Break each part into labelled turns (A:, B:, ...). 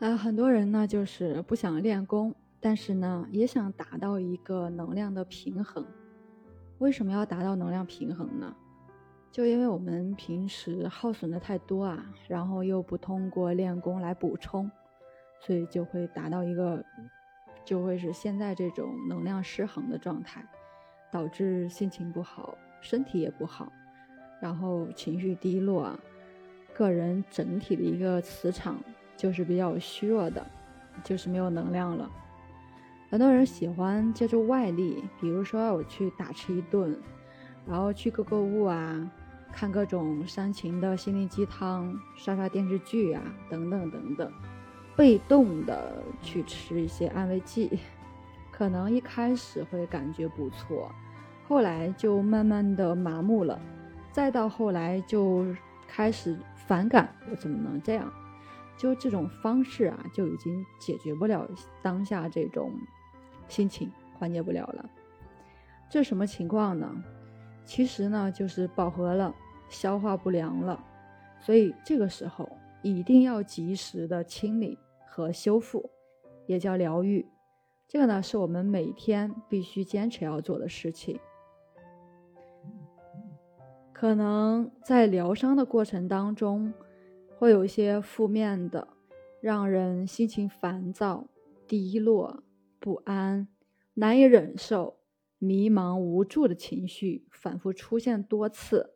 A: 呃，很多人呢就是不想练功，但是呢也想达到一个能量的平衡。为什么要达到能量平衡呢？就因为我们平时耗损的太多啊，然后又不通过练功来补充，所以就会达到一个，就会是现在这种能量失衡的状态，导致心情不好，身体也不好，然后情绪低落啊，个人整体的一个磁场。就是比较虚弱的，就是没有能量了。很多人喜欢借助外力，比如说我去大吃一顿，然后去购购物啊，看各种煽情的心灵鸡汤，刷刷电视剧啊，等等等等，被动的去吃一些安慰剂，可能一开始会感觉不错，后来就慢慢的麻木了，再到后来就开始反感，我怎么能这样？就这种方式啊，就已经解决不了当下这种心情，缓解不了了。这什么情况呢？其实呢，就是饱和了，消化不良了。所以这个时候一定要及时的清理和修复，也叫疗愈。这个呢，是我们每天必须坚持要做的事情。可能在疗伤的过程当中。会有一些负面的，让人心情烦躁、低落、不安、难以忍受、迷茫无助的情绪反复出现多次。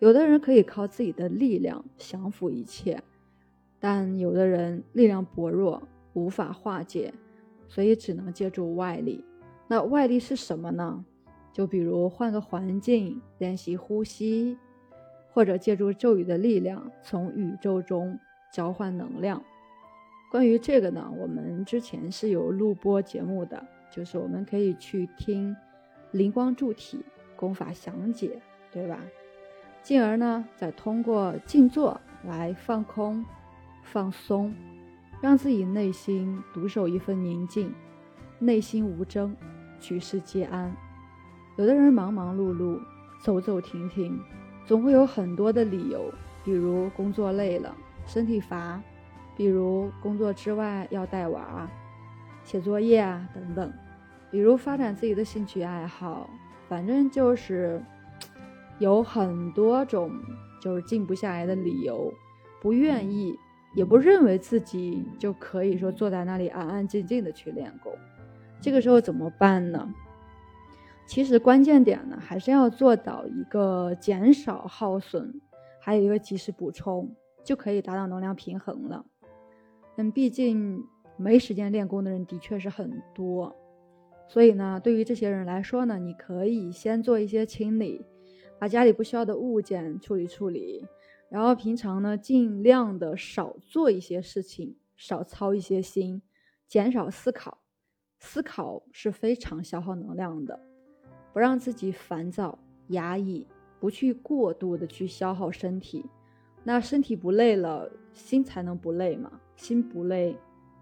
A: 有的人可以靠自己的力量降服一切，但有的人力量薄弱，无法化解，所以只能借助外力。那外力是什么呢？就比如换个环境，练习呼吸。或者借助咒语的力量，从宇宙中交换能量。关于这个呢，我们之前是有录播节目的，就是我们可以去听灵光柱体功法详解，对吧？进而呢，再通过静坐来放空、放松，让自己内心独守一份宁静，内心无争，举世皆安。有的人忙忙碌碌，走走停停。总会有很多的理由，比如工作累了、身体乏，比如工作之外要带娃、写作业啊等等，比如发展自己的兴趣爱好，反正就是有很多种就是静不下来的理由，不愿意也不认为自己就可以说坐在那里安安静静的去练功，这个时候怎么办呢？其实关键点呢，还是要做到一个减少耗损，还有一个及时补充，就可以达到能量平衡了。嗯，毕竟没时间练功的人的确是很多，所以呢，对于这些人来说呢，你可以先做一些清理，把家里不需要的物件处理处理，然后平常呢，尽量的少做一些事情，少操一些心，减少思考，思考是非常消耗能量的。不让自己烦躁、压抑，不去过度的去消耗身体，那身体不累了，心才能不累嘛。心不累，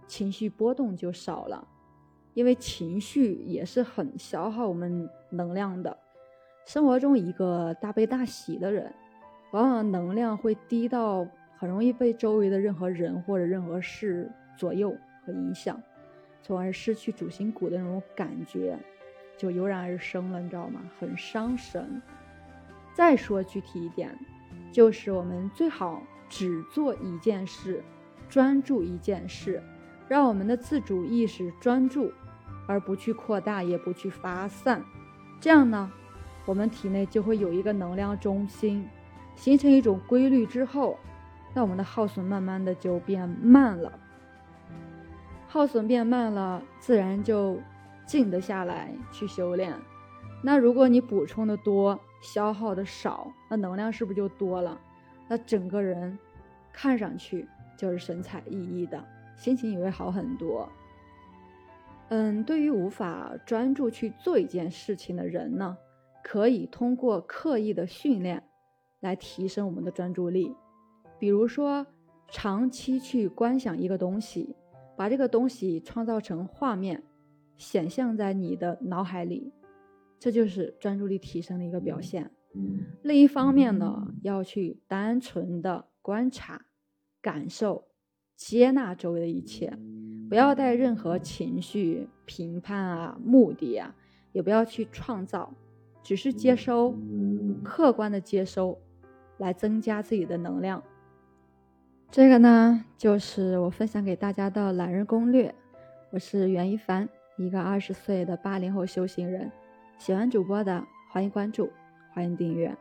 A: 情绪波动就少了。因为情绪也是很消耗我们能量的。生活中一个大悲大喜的人，往往能量会低到很容易被周围的任何人或者任何事左右和影响，从而失去主心骨的那种感觉。就油然而生了，你知道吗？很伤神。再说具体一点，就是我们最好只做一件事，专注一件事，让我们的自主意识专注，而不去扩大，也不去发散。这样呢，我们体内就会有一个能量中心，形成一种规律之后，那我们的耗损慢慢的就变慢了。耗损变慢了，自然就。静得下来去修炼，那如果你补充的多，消耗的少，那能量是不是就多了？那整个人看上去就是神采奕奕的，心情也会好很多。嗯，对于无法专注去做一件事情的人呢，可以通过刻意的训练来提升我们的专注力，比如说长期去观想一个东西，把这个东西创造成画面。显象在你的脑海里，这就是专注力提升的一个表现。另一方面呢，要去单纯的观察、感受、接纳周围的一切，不要带任何情绪、评判啊、目的啊，也不要去创造，只是接收，客观的接收，来增加自己的能量。这个呢，就是我分享给大家的懒人攻略。我是袁一凡，一个二十岁的八零后修行人。喜欢主播的，欢迎关注，欢迎订阅。